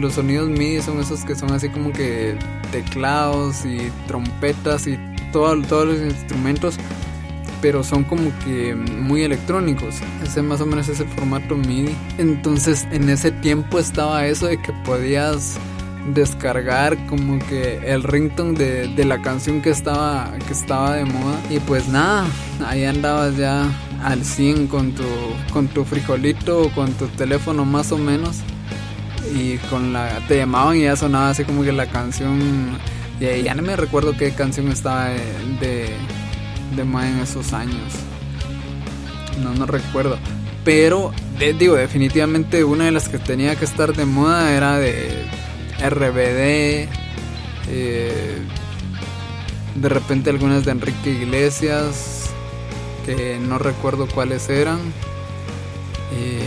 los sonidos MIDI son esos que son así como que teclados y trompetas y todo, todos los instrumentos, pero son como que muy electrónicos. Ese más o menos es el formato MIDI. Entonces en ese tiempo estaba eso de que podías descargar como que el ringtone de, de, la canción que estaba, que estaba de moda. Y pues nada, ahí andabas ya al 100 con tu, con tu frijolito o con tu teléfono más o menos y con la te llamaban y ya sonaba así como que la canción y ya no me recuerdo qué canción estaba de, de, de en esos años. No no recuerdo. Pero digo definitivamente una de las que tenía que estar de moda era de RBD eh, de repente algunas de Enrique Iglesias que no recuerdo cuáles eran eh,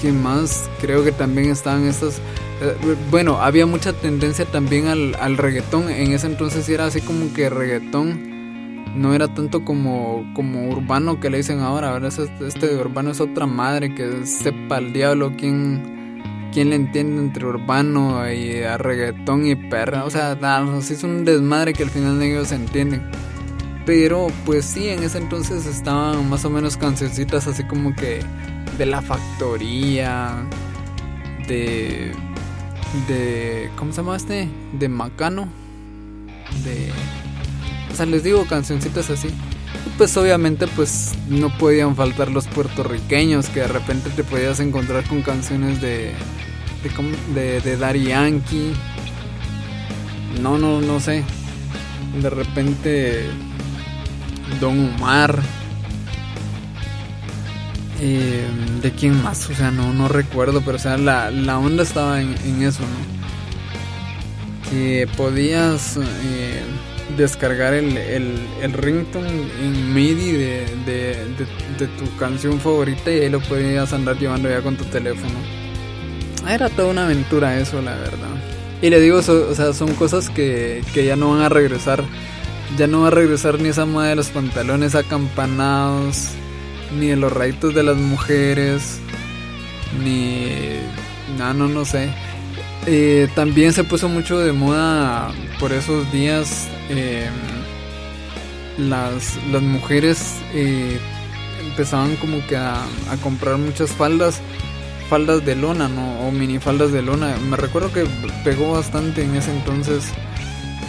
¿Qué más? Creo que también estaban estas... Eh, bueno, había mucha tendencia también al, al reggaetón. En ese entonces era así como que reggaetón. no era tanto como, como urbano que le dicen ahora, ahora este, este urbano es otra madre que sepa el diablo quién, quién le entiende entre urbano y a reggaetón y perra, o sea, así es un desmadre que al final ellos entienden. Pero pues sí, en ese entonces estaban más o menos cancioncitas así como que de la factoría, de... de ¿Cómo se llama este? De Macano. De o sea, les digo cancioncitas así. pues obviamente pues no podían faltar los puertorriqueños que de repente te podías encontrar con canciones de de, de, Yankee. No, no, no sé. De repente Don Omar. Eh, ¿De quién más? O sea, no, no recuerdo, pero o sea, la, la onda estaba en, eso, ¿no? Que podías eh, descargar el, el, el ringtone en MIDI de, de, tu canción favorita y ahí lo podías andar llevando ya con tu teléfono. Era toda una aventura eso, la verdad. Y le digo, o sea, son cosas que, que ya no van a regresar. Ya no va a regresar ni esa moda de los pantalones acampanados, ni de los rayitos de las mujeres, ni... No, no, no sé. Eh, también se puso mucho de moda por esos días eh, las, las mujeres eh, empezaban como que a, comprar muchas faldas, faldas de lona, ¿no? O minifaldas de lona. Me recuerdo que pegó bastante en ese entonces.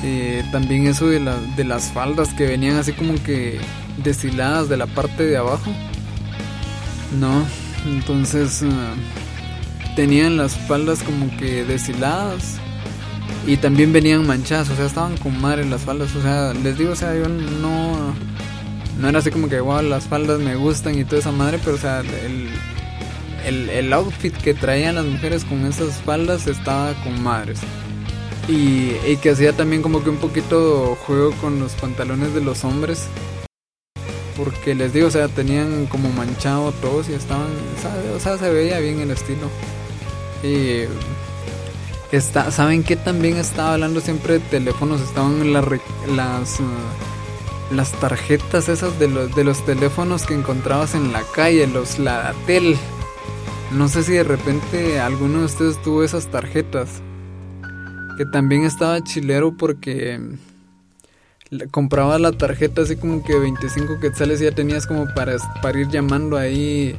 Eh, también eso de, de las faldas que venían así como que deshiladas de la parte de abajo. No, entonces tenían las faldas como que deshiladas y también venían manchadas, o sea, estaban con madre las faldas, o sea, les digo, o sea, yo no, no era así como que, wow, las faldas me gustan y toda esa madre, pero o sea, el, el, outfit que traían las mujeres con esas faldas estaba con madres. Y, y que hacía también como que un poquito juego con los pantalones de los hombres. Porque les digo, o sea, tenían como manchado todos y estaban, o sea, se veía bien el estilo. Y Está, ¿Saben qué también estaba hablando siempre de teléfonos? Estaban las, las, uh, las tarjetas esas de los, de los teléfonos que encontrabas en la calle, los Ladatel. No sé si de repente alguno de ustedes tuvo esas tarjetas. Que también estaba chilero porque compraba la tarjeta así como que 25 quetzales y ya tenías como para, para ir llamando ahí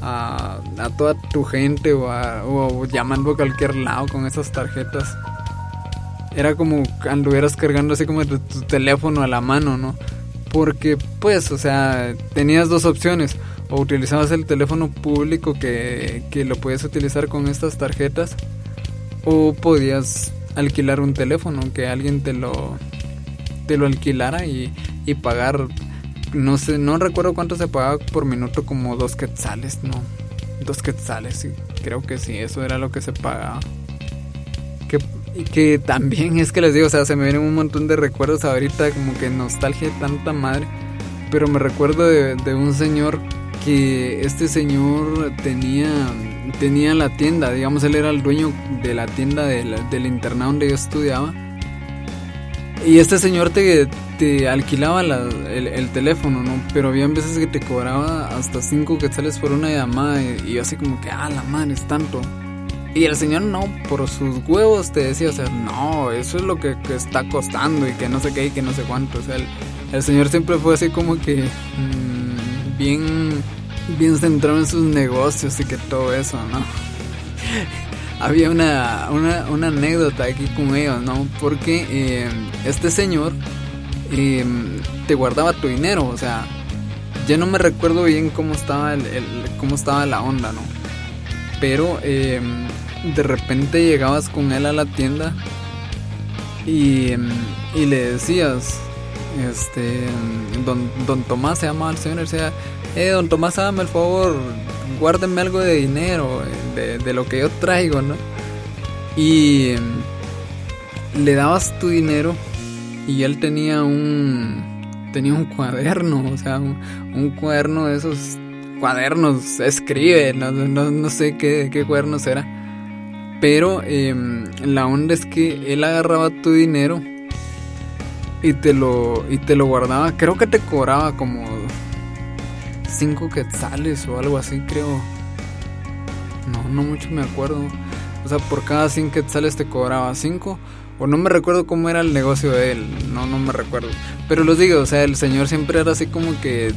a, toda tu gente o, o llamando a cualquier lado con esas tarjetas. Era como anduvieras cargando así como tu, teléfono a la mano, ¿no? Porque pues, o sea, tenías dos opciones. O utilizabas el teléfono público que, que lo podías utilizar con estas tarjetas. O podías alquilar un teléfono, que alguien te lo, te lo alquilara y, y pagar no sé, no recuerdo cuánto se pagaba por minuto, como dos quetzales, no, dos quetzales, sí, creo que sí, eso era lo que se pagaba. Que, que también es que les digo, o sea, se me vienen un montón de recuerdos ahorita, como que nostalgia de tanta madre, pero me recuerdo de, un señor que este señor tenía tenía la tienda, digamos, él era el dueño de la tienda del, del internado donde yo estudiaba. Y este señor te, te alquilaba el, teléfono, ¿no? Pero había veces que te cobraba hasta 5 quetzales por una llamada y, yo así como que, ah, la madre, es tanto. Y el señor no, por sus huevos te decía, o sea, no, eso es lo que, está costando y que no sé qué y que no sé cuánto. O sea, el, señor siempre fue así como que mm, bien, bien centrado en sus negocios y que todo eso, ¿no? Había una, una, anécdota aquí con ellos, ¿no? Porque eh, este señor Em, te guardaba tu dinero, o sea, ya no me recuerdo bien cómo estaba, el, cómo estaba la onda, ¿no? Pero em, de repente llegabas con él a la tienda y, em, y le decías, este, don, don Tomás se llama el señor, decía, eh, don Tomás, hágame el favor, guárdeme algo de dinero, de, lo que yo traigo, ¿no? Y le dabas tu dinero y él tenía un tenía un cuaderno, o sea, un, cuaderno de esos cuadernos, escribe, no, no, sé qué, qué, cuadernos era. Pero em, la onda es que él agarraba tu dinero y te lo y te lo guardaba, creo que te cobraba como 5 quetzales o algo así, creo. No, no mucho me acuerdo. O sea, por cada 100 quetzales te cobraba 5 o no me recuerdo cómo era el negocio de él, no, no me recuerdo. Pero los digo, o sea, el señor siempre era así como que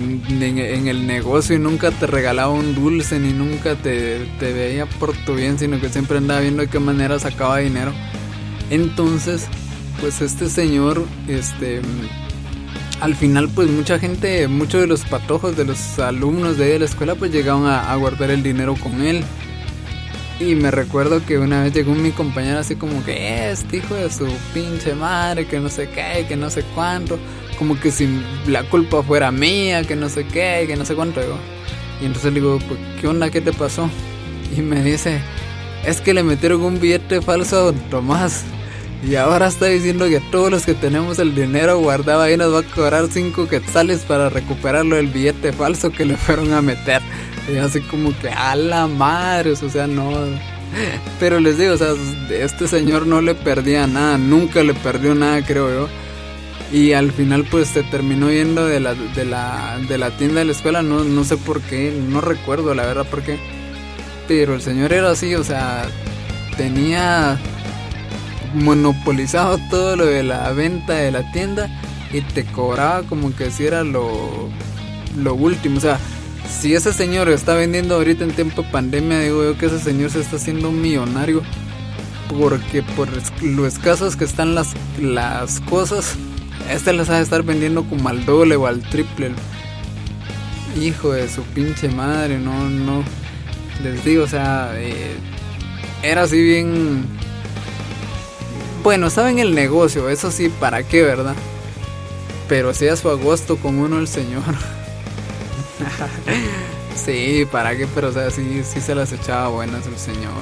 en, el negocio y nunca te regalaba un dulce ni nunca te, te veía por tu bien, sino que siempre andaba viendo de qué manera sacaba dinero. Entonces, pues este señor, este, al final pues mucha gente, muchos de los patojos de los alumnos de la escuela pues llegaban a guardar el dinero con él. Y me recuerdo que una vez llegó mi compañero así como que, este hijo de su pinche madre, que no sé qué, que no sé cuánto. Como que si la culpa fuera mía, que no sé qué, que no sé cuánto. Y entonces le digo, pues, ¿qué onda? ¿Qué te pasó? Y me dice, es que le metieron un billete falso a Tomás. Y ahora está diciendo que todos los que tenemos el dinero guardado ahí nos va a cobrar 5 quetzales para recuperarlo del billete falso que le fueron a meter. Y así como que a la madre, o sea, no. Pero les digo, o sea, este señor no le perdía nada, nunca le perdió nada, creo yo. Y al final pues se terminó yendo de la, de la, de la tienda de la escuela, no, no sé por qué, no recuerdo la verdad por qué. Pero el señor era así, o sea, tenía monopolizado todo lo de la venta de la tienda y te cobraba como que si era lo, lo último, o sea, si ese señor está vendiendo ahorita en tiempo de pandemia, digo yo que ese señor se está haciendo un millonario. Porque por lo escasos que están las, las cosas, este les ha de estar vendiendo como al doble o al triple. Hijo de su pinche madre, no, no. Les digo, o sea, eh, era así bien. Bueno, estaba en el negocio, eso sí, ¿para qué, verdad? Pero hacía su agosto con uno el señor. sí, para qué, pero o sea, sí, sí se las echaba buenas el señor.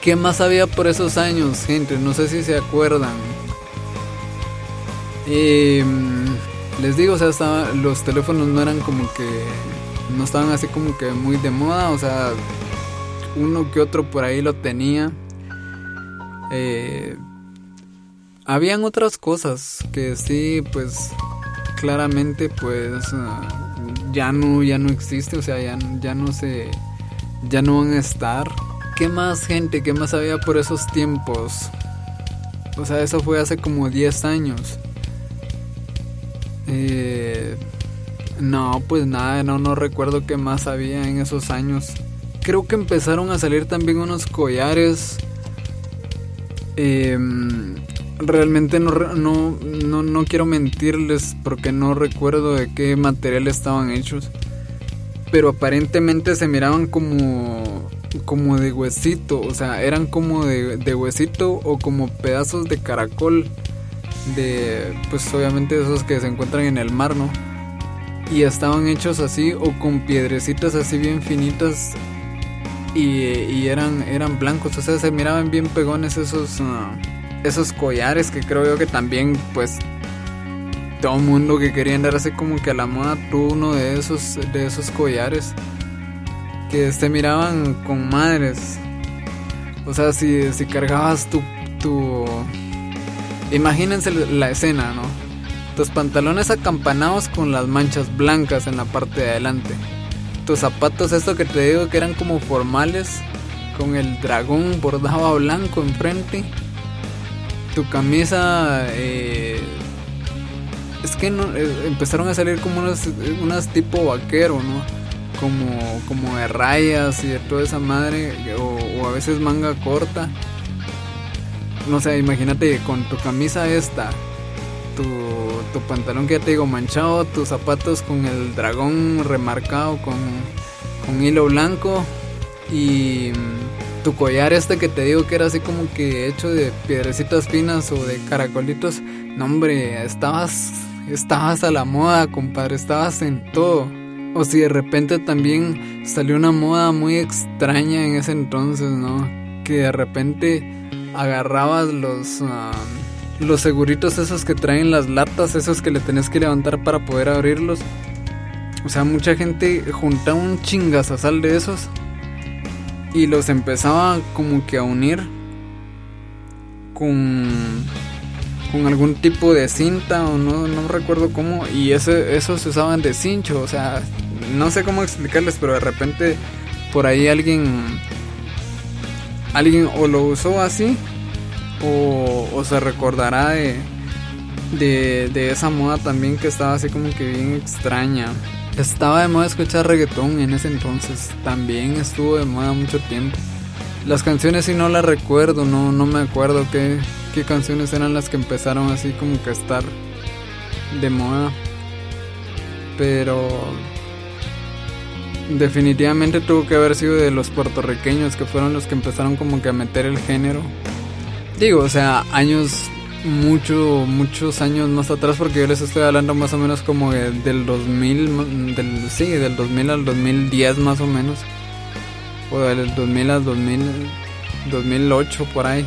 ¿Qué más había por esos años, gente? No sé si se acuerdan. Em, les digo, o sea, los teléfonos no eran como que. No estaban así como que muy de moda, o sea, uno que otro por ahí lo tenía. Eh, habían otras cosas que sí, pues claramente, pues ah, ya no, ya no existe, o sea, ya, ya no se, ya no van a estar. ¿Qué más gente, qué más había por esos tiempos? O sea, eso fue hace como 10 años. Eh, no, pues nada, no, no recuerdo qué más había en esos años. Creo que empezaron a salir también unos collares. Eh, realmente no, no, no, no, quiero mentirles porque no recuerdo de qué material estaban hechos. Pero aparentemente se miraban como, como de huesito, o sea, eran como de, de huesito o como pedazos de caracol. De, pues obviamente esos que se encuentran en el mar, ¿no? Y estaban hechos así o con piedrecitas así bien finitas y, eran, eran blancos, o sea, se miraban bien pegones esos... Ah, esos collares que creo yo que también pues todo mundo que quería andar así como que a la moda tuvo uno de esos de esos collares que se miraban con madres. O sea si, si cargabas tu, tu imagínense la escena no tus pantalones acampanados con las manchas blancas en la parte de adelante. Tus zapatos esto que te digo que eran como formales con el dragón bordado blanco enfrente tu camisa eh, es que no, eh, empezaron a salir como unas, unas tipo vaquero, ¿no? Como, como de rayas y de toda esa madre, o, a veces manga corta. No sé, imagínate con tu camisa esta, tu, tu pantalón que ya te digo manchado, tus zapatos con el dragón remarcado con, con hilo blanco y tu collar este que te digo que era así como que hecho de piedrecitas finas o de caracolitos, no hombre, estabas, estabas a la moda, compadre, estabas en todo. O si de repente también salió una moda muy extraña en ese entonces, ¿no? Que de repente agarrabas los, ah, los seguritos esos que traen las latas, esos que le tenés que levantar para poder abrirlos. O sea, mucha gente juntaba un chingazazal de esos y los empezaba como que a unir con con algún tipo de cinta o no, no recuerdo cómo y ese, esos se usaban de cincho, o sea, no sé cómo explicarles, pero de repente por ahí alguien alguien o lo usó así o, o se recordará de, de, de esa moda también que estaba así como que bien extraña. Estaba de moda escuchar reggaetón en ese entonces, también estuvo de moda mucho tiempo. Las canciones si no las recuerdo, no, no me acuerdo qué, qué canciones eran las que empezaron así como que a estar de moda. Pero definitivamente tuvo que haber sido de los puertorriqueños que fueron los que empezaron como que a meter el género. Digo, o sea, años mucho, muchos años más atrás porque yo les estoy hablando más o menos como del 2000, del, sí, del 2000 al 2010 más o menos. O del 2000 al 2000, 2008 por ahí.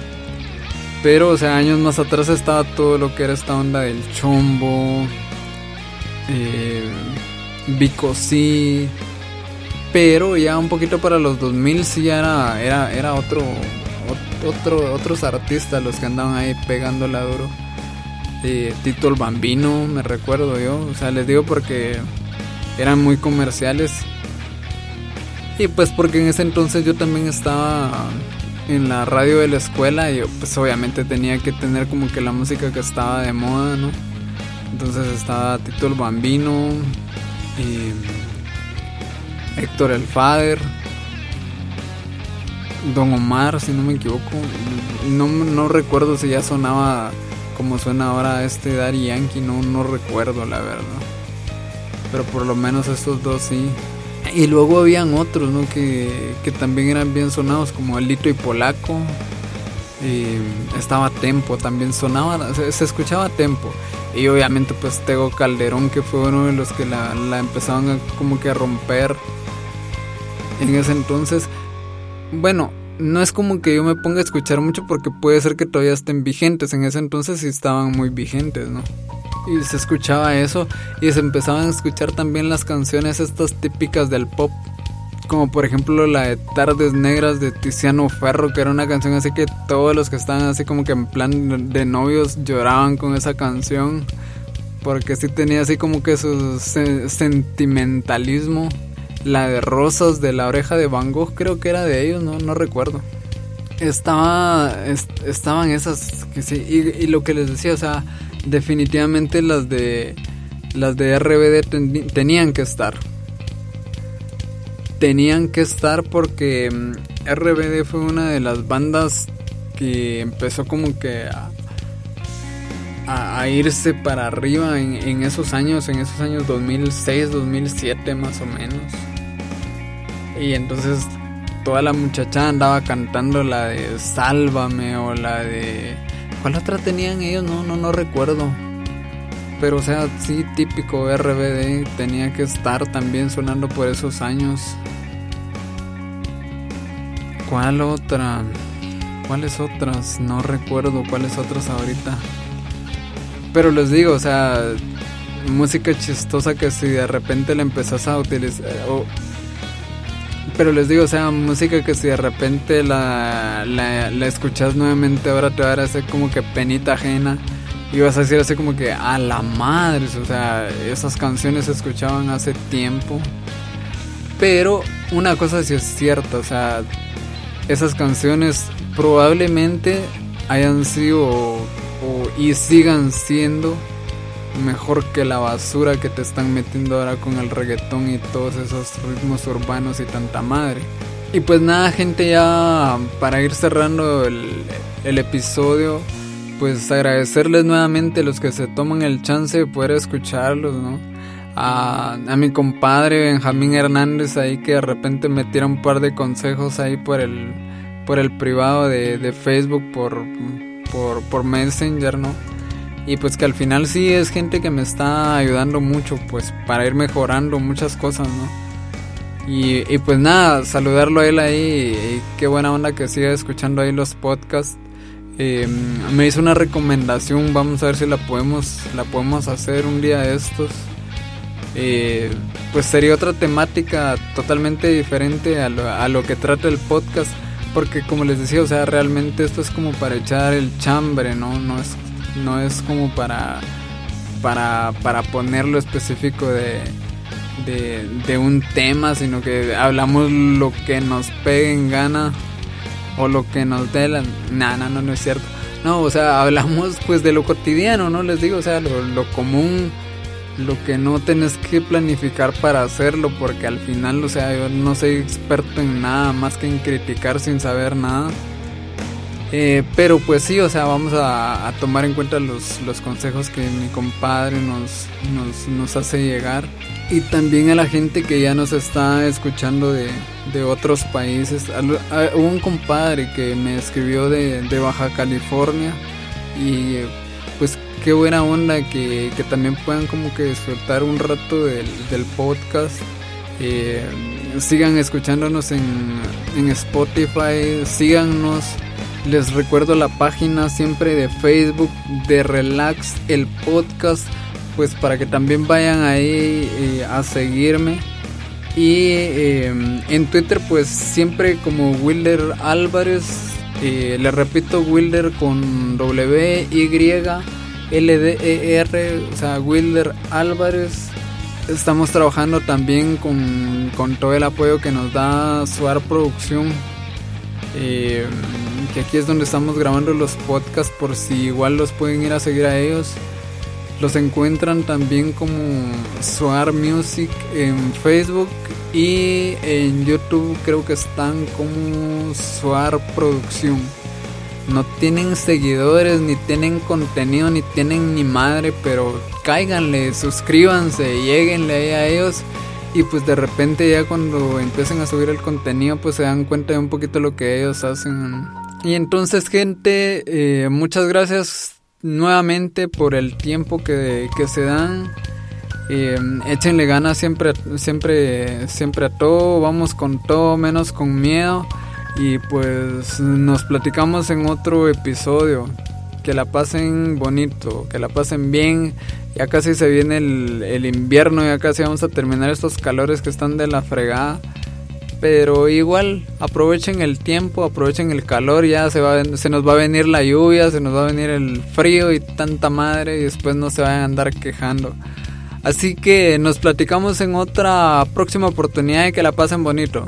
Pero, o sea, años más atrás estaba todo lo que era esta onda del chombo, eh, Vico sí. Pero ya un poquito para los 2000 sí ya era, era, era otro, otro, otros artistas los que andaban ahí pegándola duro. Eh, Tito el Bambino, me recuerdo yo. O sea, les digo porque eran muy comerciales. Y pues porque en ese entonces yo también estaba en la radio de la escuela y yo pues obviamente tenía que tener como que la música que estaba de moda, ¿no? Entonces estaba Tito el Bambino, y Héctor el Fader, Don Omar, si no me equivoco. No, no recuerdo si ya sonaba como suena ahora este Daddy Yankee, no, no recuerdo la verdad. Pero por lo menos estos dos sí. Y luego habían otros, ¿no? Que, que también eran bien sonados, como Lito y Polaco. Y estaba Tempo, también sonaba, se, escuchaba Tempo. Y obviamente pues Tego Calderón, que fue uno de los que la, la empezaban a, como que a romper en ese entonces. Bueno, no es como que yo me ponga a escuchar mucho porque puede ser que todavía estén vigentes. En ese entonces sí estaban muy vigentes, ¿no? y se escuchaba eso y se empezaban a escuchar también las canciones estas típicas del pop como por ejemplo la de Tardes Negras de Tiziano Ferro, que era una canción así que todos los que estaban así como que en plan de novios lloraban con esa canción, porque sí tenía así como que su sentimentalismo. La de Rosas de la oreja de Van Gogh creo que era de ellos, no, no recuerdo. Estaba, estaban esas, que sí, y, y lo que les decía, o sea, definitivamente las de las de RBD tenían que estar. Tenían que estar porque mm, RBD fue una de las bandas que empezó como que a, a, irse para arriba en, en, esos años, en esos años 2006, 2007 más o menos. Y entonces toda la muchacha andaba cantando la de Sálvame o la de ¿Cuál otra tenían ellos? No, no, no recuerdo. Pero o sea, sí, típico RBD tenía que estar también sonando por esos años. ¿Cuál otra? ¿Cuáles otras? No recuerdo cuáles otras ahorita. Pero les digo, o sea, música chistosa que si de repente la empezás a utilizar... Pero les digo, o sea, música que si de repente la, la, la escuchas nuevamente ahora te va a hacer como que penita ajena. Y vas a decir así como que a la madre, o sea, esas canciones se escuchaban hace tiempo. Pero una cosa sí es cierta, o sea, esas canciones probablemente hayan sido o, y sigan siendo mejor que la basura que te están metiendo ahora con el reggaetón y todos esos ritmos urbanos y tanta madre. Y pues nada, gente, ya para ir cerrando el, el episodio, pues agradecerles nuevamente a los que se toman el chance de poder escucharlos, ¿no? A, a, mi compadre Benjamín Hernández ahí que de repente me tira un par de consejos ahí por el, por el privado de, de Facebook, por, por, por Messenger, ¿no? y pues que al final sí es gente que me está ayudando mucho pues para ir mejorando muchas cosas, ¿no? Y, y pues nada, saludarlo a él ahí y, qué buena onda que siga escuchando ahí los podcasts. Eh, me hizo una recomendación, vamos a ver si la podemos, la podemos hacer un día de estos. Eh, pues sería otra temática totalmente diferente a lo, a lo que trata el podcast porque como les decía, o sea, realmente esto es como para echar el chambre, ¿no? No es no es como para, para, para ponerlo específico de, de, un tema, sino que hablamos lo que nos pegue en gana o lo que nos dé la... No, no, no, no es cierto. No, o sea, hablamos pues de lo cotidiano, ¿no? Les digo, o sea, lo, lo común, lo que no tenés que planificar para hacerlo, porque al final, o sea, yo no soy experto en nada más que en criticar sin saber nada. Eh, pero pues sí, o sea, vamos a, a tomar en cuenta los, los, consejos que mi compadre nos, nos, nos, hace llegar. Y también a la gente que ya nos está escuchando de, de otros países. Hubo un compadre que me escribió de, de, Baja California y pues qué buena onda que, que también puedan como que disfrutar un rato del, del podcast. Eh, sigan escuchándonos en, en Spotify, síganos. Les recuerdo la página siempre de Facebook de Relax el podcast, pues para que también vayan ahí eh, a seguirme. Y eh, en Twitter pues siempre como Wilder Álvarez, eh, le repito Wilder con W, Y, L, D, E, R, o sea Wilder Álvarez. Estamos trabajando también con, con todo el apoyo que nos da Suar Producción. Eh, que aquí es donde estamos grabando los podcasts por si igual los pueden ir a seguir a ellos. Los encuentran también como Suar Music en Facebook y en YouTube creo que están como Suar Producción. No tienen seguidores, ni tienen contenido, ni tienen ni madre, pero cáiganle, suscríbanse, lleguenle a ellos y pues de repente ya cuando empiecen a subir el contenido pues se dan cuenta de un poquito lo que ellos hacen. Y entonces gente, eh, muchas gracias nuevamente por el tiempo que, que se dan. Eh, échenle ganas siempre, siempre, siempre a todo, vamos con todo, menos con miedo. Y pues nos platicamos en otro episodio. Que la pasen bonito, que la pasen bien. Ya casi se viene el, el invierno, ya casi vamos a terminar estos calores que están de la fregada. Pero igual, aprovechen el tiempo, aprovechen el calor, ya se, se nos va a venir la lluvia, se nos va a venir el frío y tanta madre y después no se vayan a andar quejando. Así que nos platicamos en otra próxima oportunidad y que la pasen bonito.